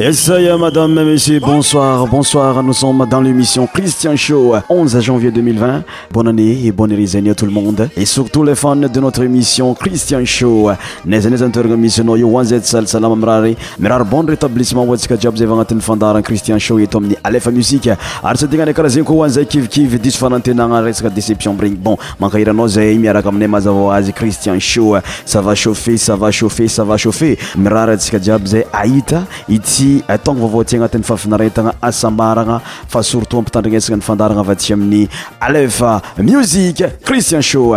est, madame, messieurs, bonsoir, bonsoir. Nous sommes dans l'émission Christian Show, 11 janvier 2020. Bonne année et bonne année à tout le monde. Et surtout les fans de notre émission Christian Show. Nous sommes émission yo wanzet sal salam amrari. Mirar bon rétablissement watsika jobs evan atin fandaran Christian Show et tomni la musique. Arsa dingane karazin ko wanzet kiv kiv disfanante vous reska déception bring bon. Mankaira noze imiara kamne mazavo azi Christian Show. Ça va chauffer, ça va chauffer, ça va chauffer. Mirar atsika jobs aita iti ataono vaovao ty agnatin'ny fafinarentagna asambarana fa surtout ampitandrinesana nyfandaragna ava tsy amin'ny alef musiq christian sho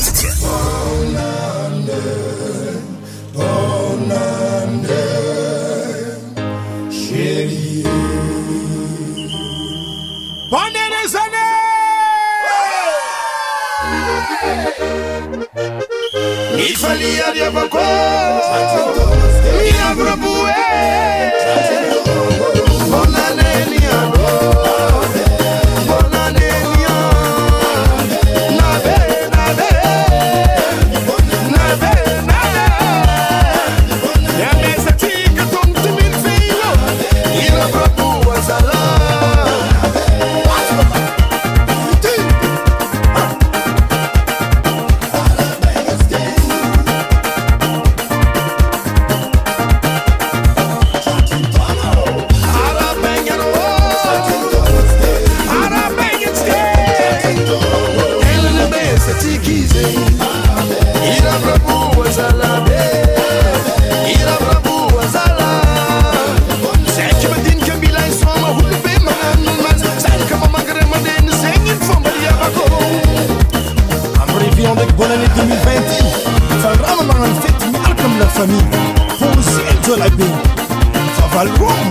Malia dia vakoa Ina probuwe Jalabi. Faval room.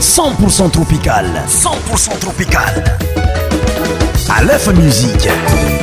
100% tropical. 100% tropical. Aleph Musique.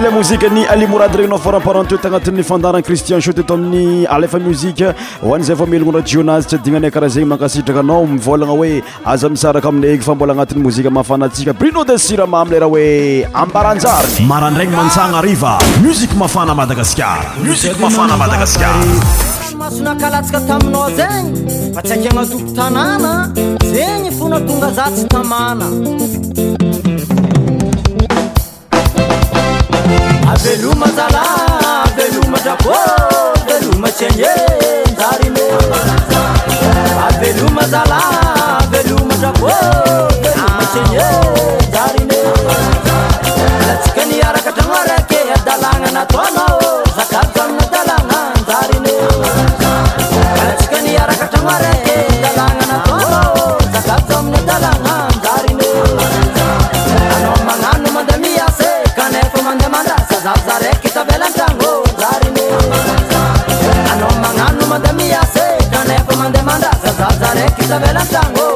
le mozike ny alimorade regninao forapratet agnatin'ny fandarany cristian soteto amin'ny alefa muzika hoany zay va mielogno nraha jeonazy tsy adignanay karaha zegny mankasitraka anao mivolagna hoe aza misaraka aminy eky fa mbola agnatin'ny mozika mafana antsika brunau de siramamy leraha hoe ambaranjary marandrany manana iva muzike mafana madagasiara muzik mafana madagasarmahasoakaatka taiao zegny fa tsy anaakoa zegny fonanga za tamaa avelomazala avelomadakôoayanjarn avelomazala avelomaakjarn latsika niarakatrano araiky adalagnanataona Isabela Sango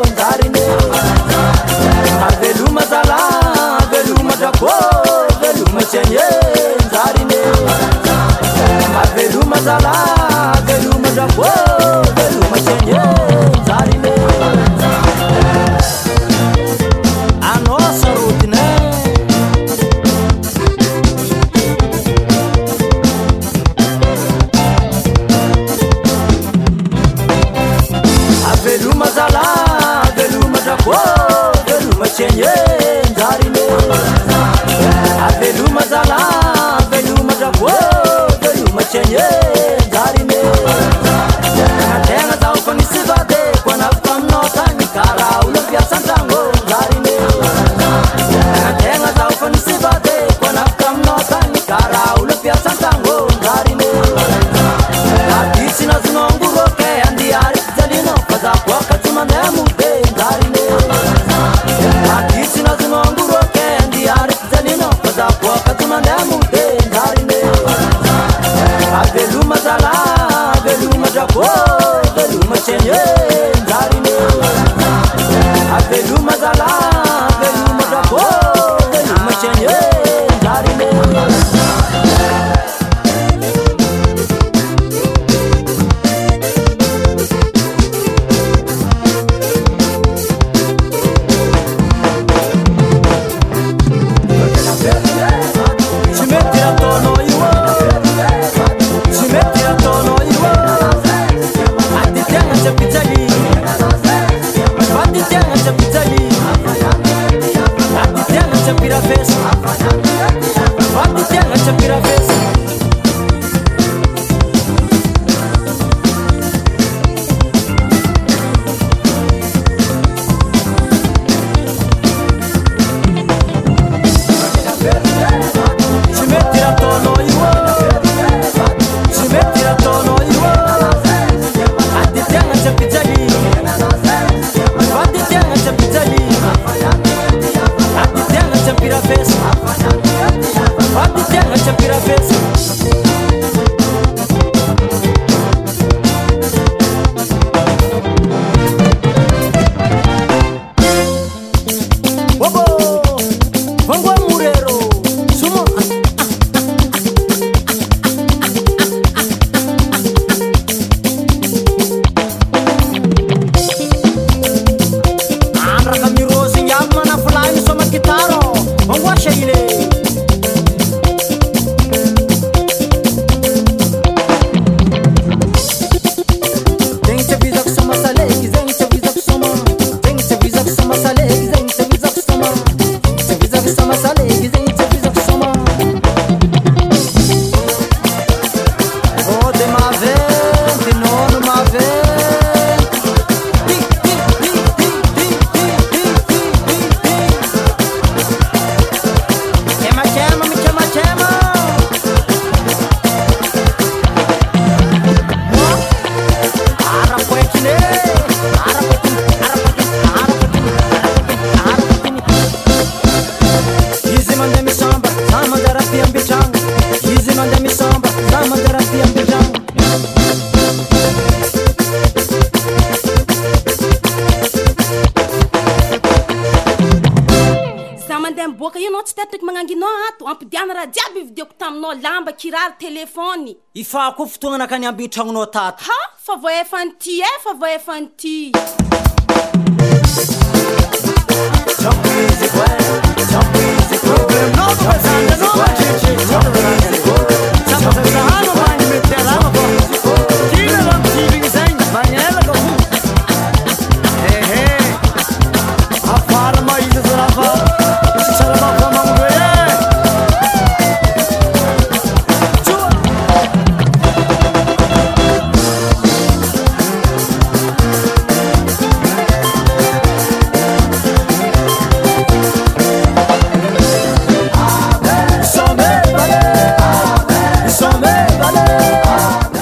kirary telefôny ifa koa fotoagnana akany ambitragnonao taty ha fa vo efany ty e fa vo efanyty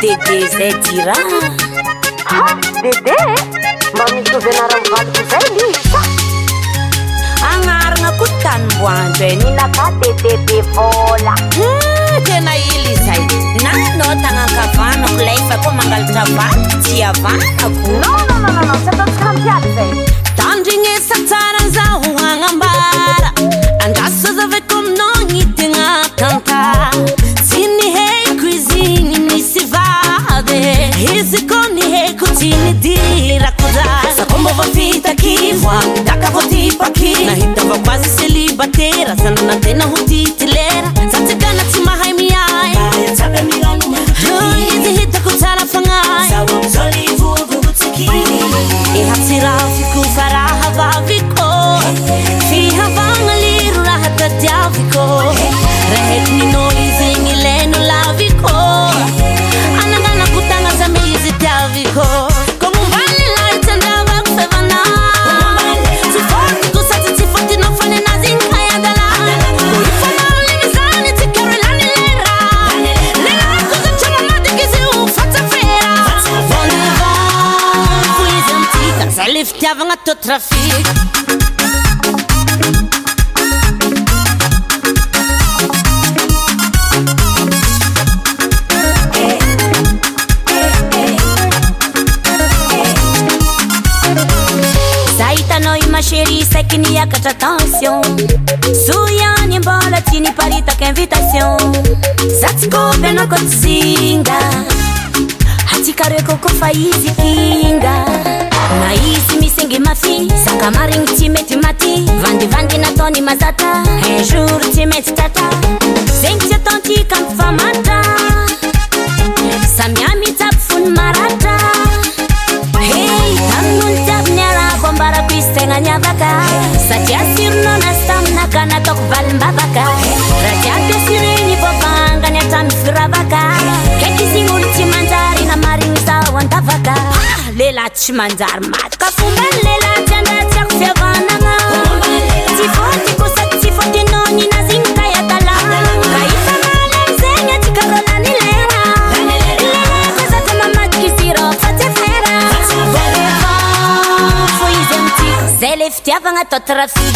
dde zay iradd ah, ma mi vearaaika anarana ko tany mboandro anaka e, ddde vôa hmm, tna ely izay na nao tanakavanako lafakomangalavan y avananamaaandrinesaaazaohanabara andasozavako aminao nytina tanta izy ko ny hekojiny dyrakozazkombava fitakifadaka ho typaki nahita vako azy selibatera sananatena ho titylera zatsykana tsy mahay miay izy hitako tsarafanah avagnatto trafik za hitanao i masery saiky niakatra atention zoyany mbola ty nyparitaka invitation zatsykovena kotsinga tsikareo kokofa izy kinga na izy misyinge mafi sakamarigny tsy mety maty vandivandynataony mazaa n jor tsy mety tata zegny tsy atkmaaaiayainon iabniarakombarako izy tagna niavaka satria sirinanataminakanaatako vaimbavaka hi ty manjary maty kafomban lela tyandatyak fiavanana ifôt kosak ifotenanina zgny tayatalaa ka ifa maly azegny atikarôlany leralekaamamatksir fa fô izyai zay le fitiavagna tao ta rafik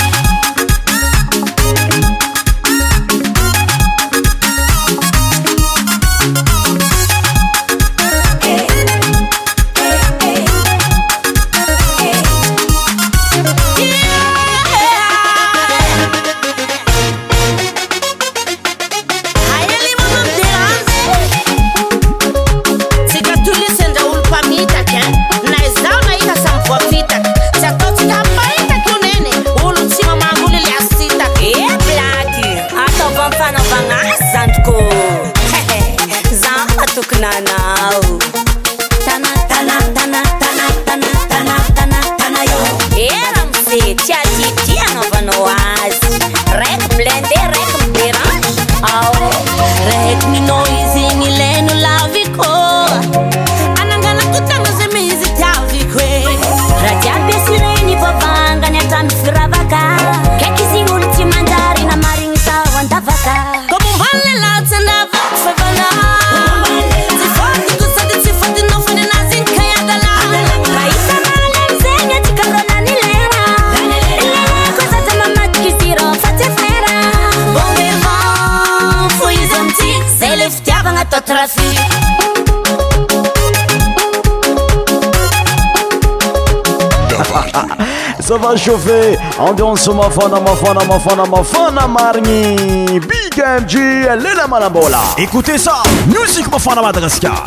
ofe angonsomafanaaafana marni bigemgi elelemanabola écoutez sa musikma fana madagaskar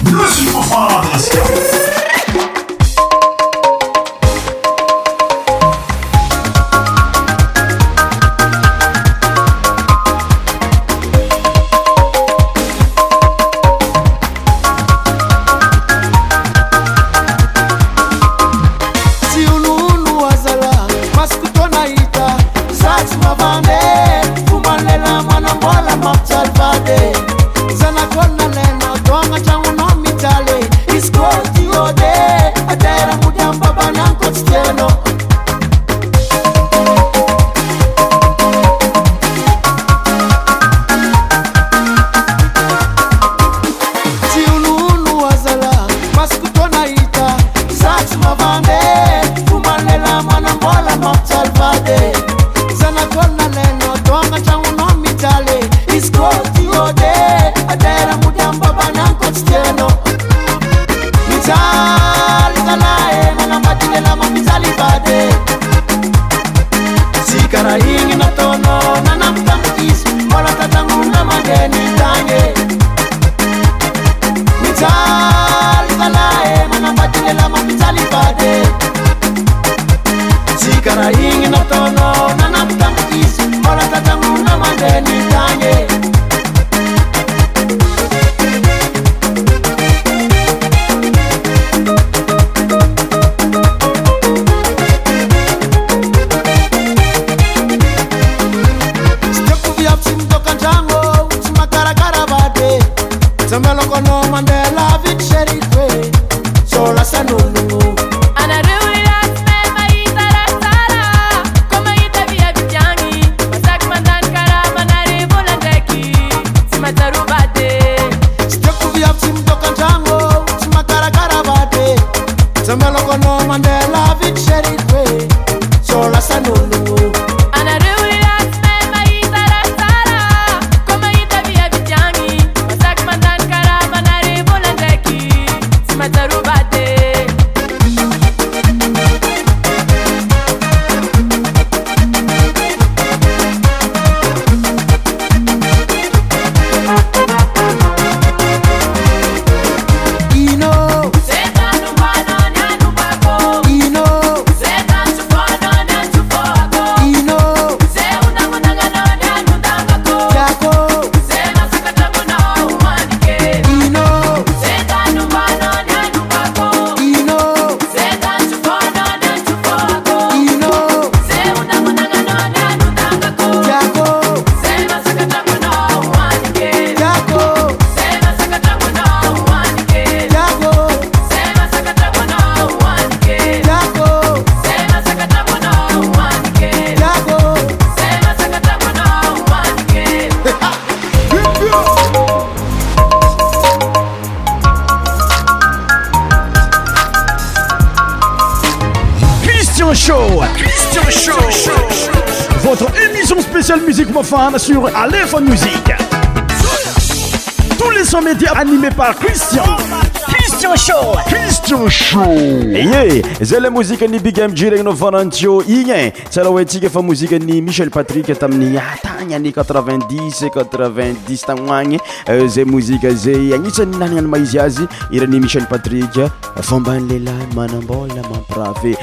cistianshoye zay le mozika ny bigyamedjiregninao varantio igny e tsyarah hoentsika fa mozika ny michel patrik tamin'ny atagna ny 8d0 e 80 tagnoagny zay mozike zay agnisan'ny nanana any maizy azy iran'ny michel patrik eh. fomba ny lelahy manambola mampirafe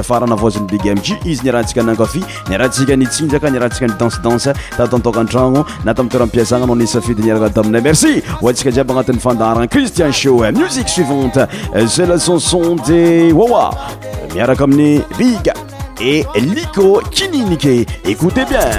afaranavozany bigmi izy nirahantsika nankafi nirahatsika nitsinjakanirahatia ydansedanse tatantokantragno natamtorahamipiasananao isafidy niaraka tamin merci otsika jiaby agnati'yfandaran cristian sho musiqesuivante eanson de wawa miaraka aminny big e liko kininiky écoute bien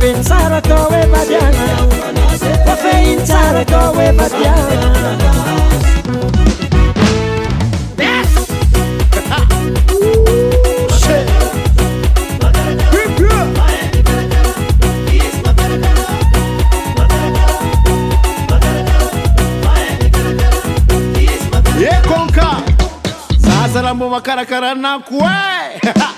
E e ye conka zazalambo makarakara naque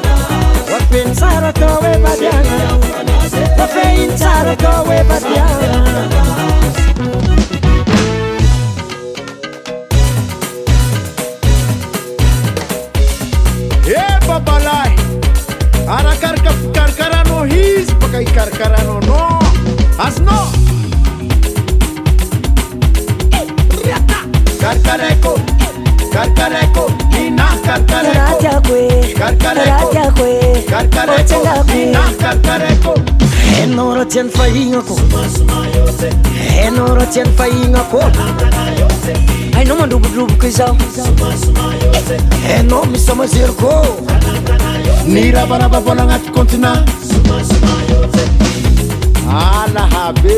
e papalaj e e ara ara karkarano hispokai carkarano no hasno arkareko aayafainak inao ra tya'ny fahigna ko ainao mandrobondroboka izao ainao misamazery kô nyravarava vôla agnatykontinaaaabe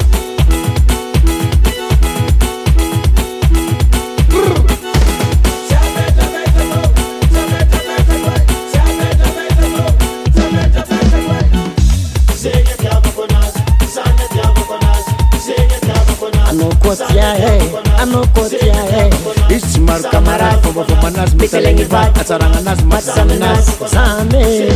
amokotia ismarkamara obovamanas mitaleniba asaranganas mazanas same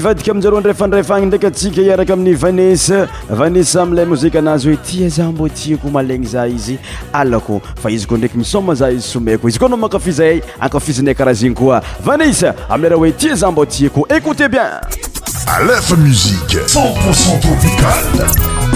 vadika amizaro andrayfandrafaagny ndraiky atsika iaraka amin'ny vanessa vanessa amlay moziky anazy hoe tia za mboatiako malaigny za izy alako fa izy ko ndraiky misoma za izy somaiko izy koa anao mankafizahay akafizanay karaha zegny koa vanessa amleraha hoe tia za mboatiako écoute bien alefa muzike c0npocent topicale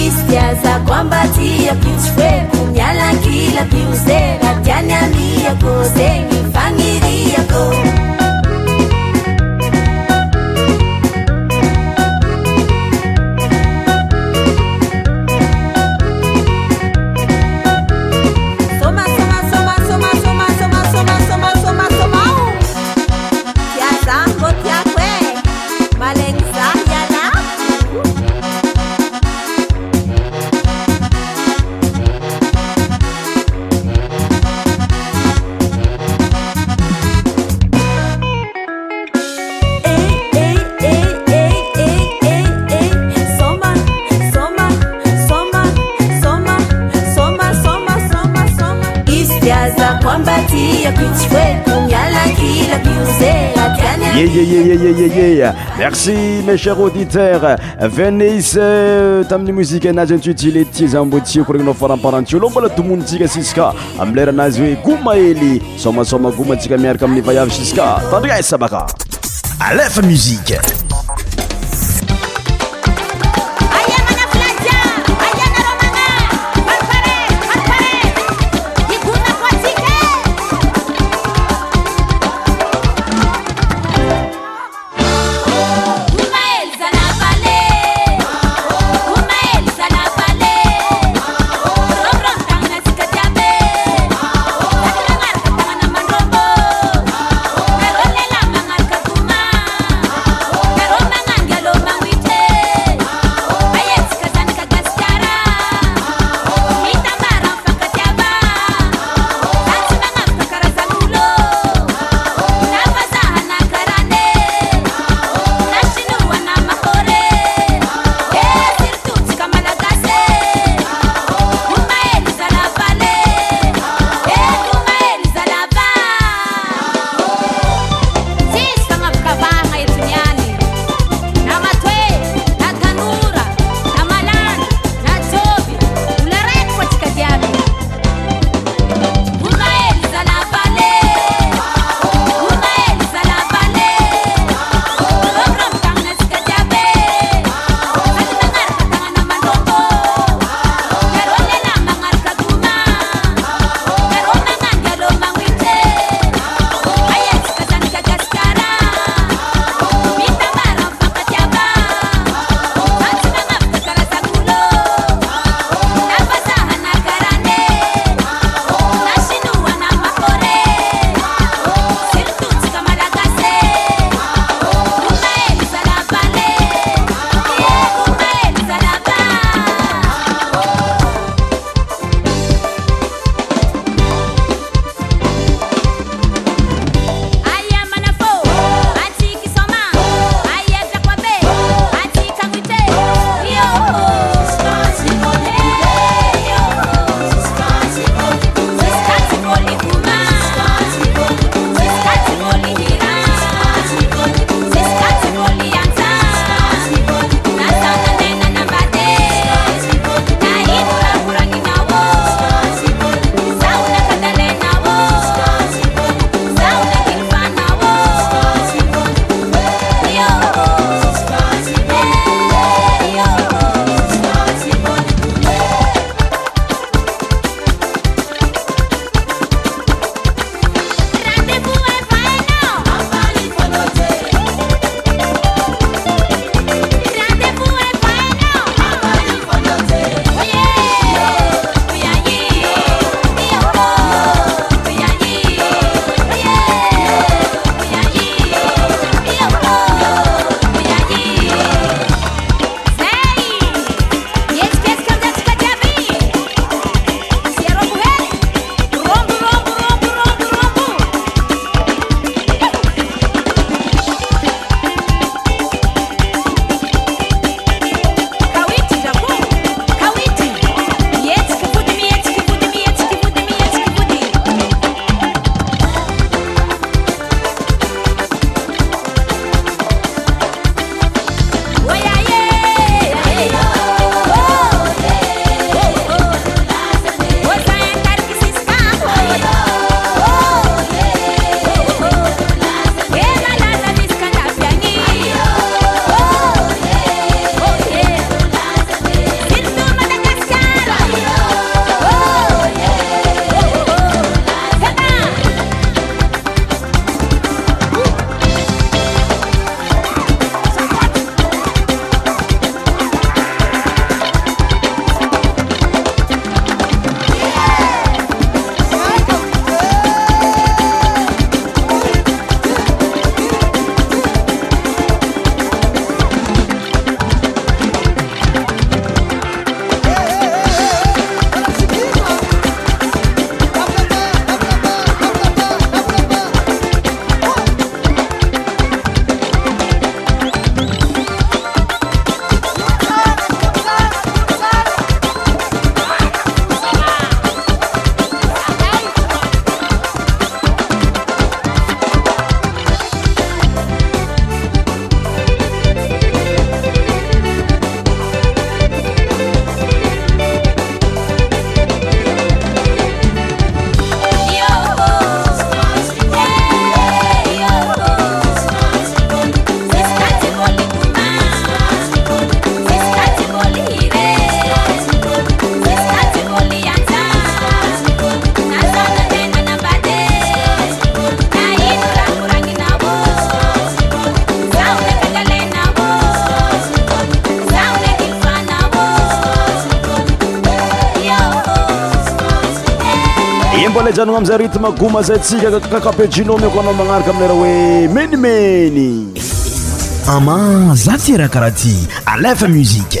aristaza kambatia biuswekunyalangila biuzeratanyaliako zeni mfangiriako merci me cher auditeur venice euh, tamin'ny muzike anazy antsyo tsylety ti za mbo tiakoragninao foramparantio aloha mbala domonotsika sisyka am lera anazy hoe goma hely somasoma gomatsika miaraka amin'ny vayava sisy ka tandriai sabaka alefa muziqe amzay ritme goma zay ntsika kakabe ginomekoamba manarika amieraha hoe menimeny ama za ty raha karaha ty alefa muzika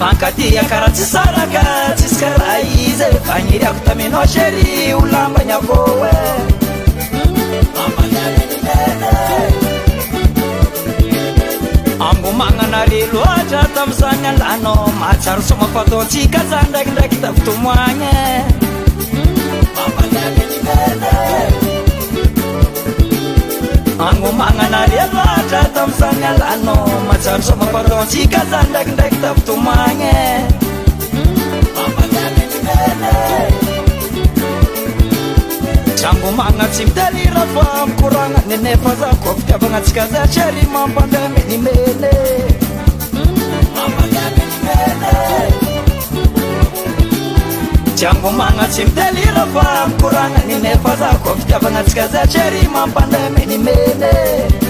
fankatia karaha tsy saraka tsisy kara izy efaniryako taminao sery o lambanyavohe ambaan ambo magnana relo atra tamnzanyalana mahatsaro somafaataontsika za ndraikindraiky tavitomoagnyambannn angomananari aloatra tami sanalano mahasaro samapataontsika za ndraikindraiky tafitomane trangomana tsy mitalira fa mikoragnanynefa za ko fitiavana tsika za trary mampanda minimely drianbomagna tsy mitelira fa koragnaninefa za ko fitiavagnatsika za trery mampandaha minimeny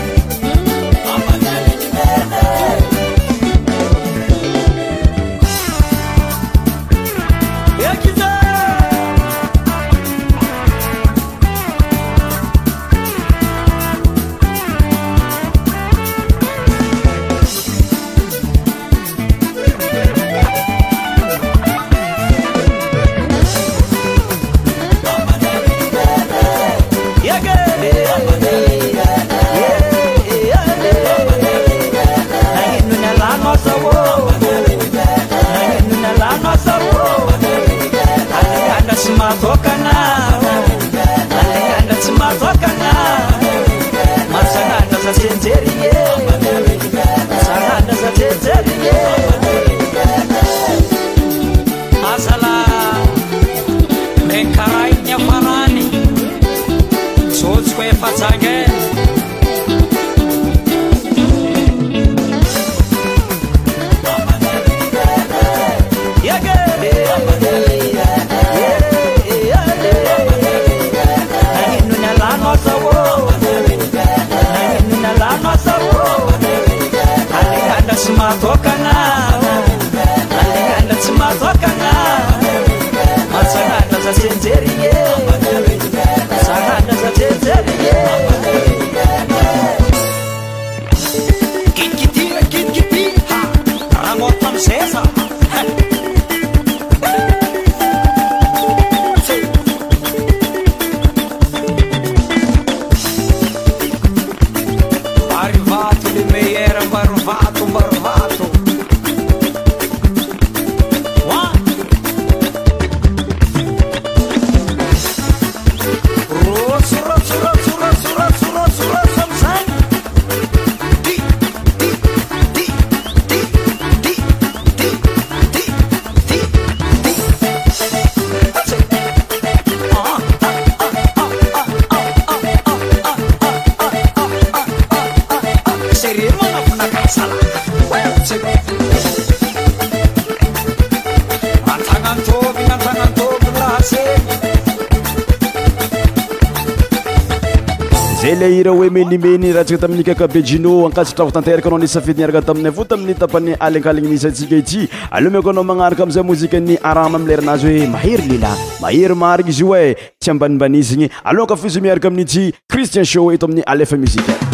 raha tsika tamin'ny kakabe jino ankasitrako tanteraka anao ni safidiniaraka taminy afo tamin'ny tapany alinkaligny misy tsika i ty aleo mako anao magnaraka amizay mozika an'ny arama amilera anazy hoe mahery lela mahery mariky izy io e tsy ambanimbanisigny alonka fusimiaraka aminy ty christian show eto amin'ny alefa muzike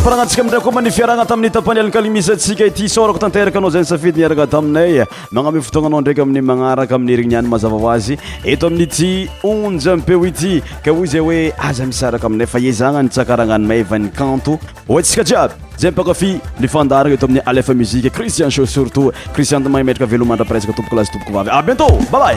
aaanantsika adray komanifiarahna tamin'ny tapanylkaliny misy tsika ity sorako tanteraka anao za nsafidyniarana taminay magnamefotoagnanao ndraiky amin'ny manaraka amin'ny rinniany mazava hoazy eto amin'ity onj mpeo ity ka o zay oe aza misaraka aminay fa ezana nytsakarananymayvan'ny kanto ontsika jiaby zay ipakafi nifandarana eto amin'ny alef muzike cristian sho surtout cristianmah metraka velomandraparesaka tobok lasy toboko vavy abientô babay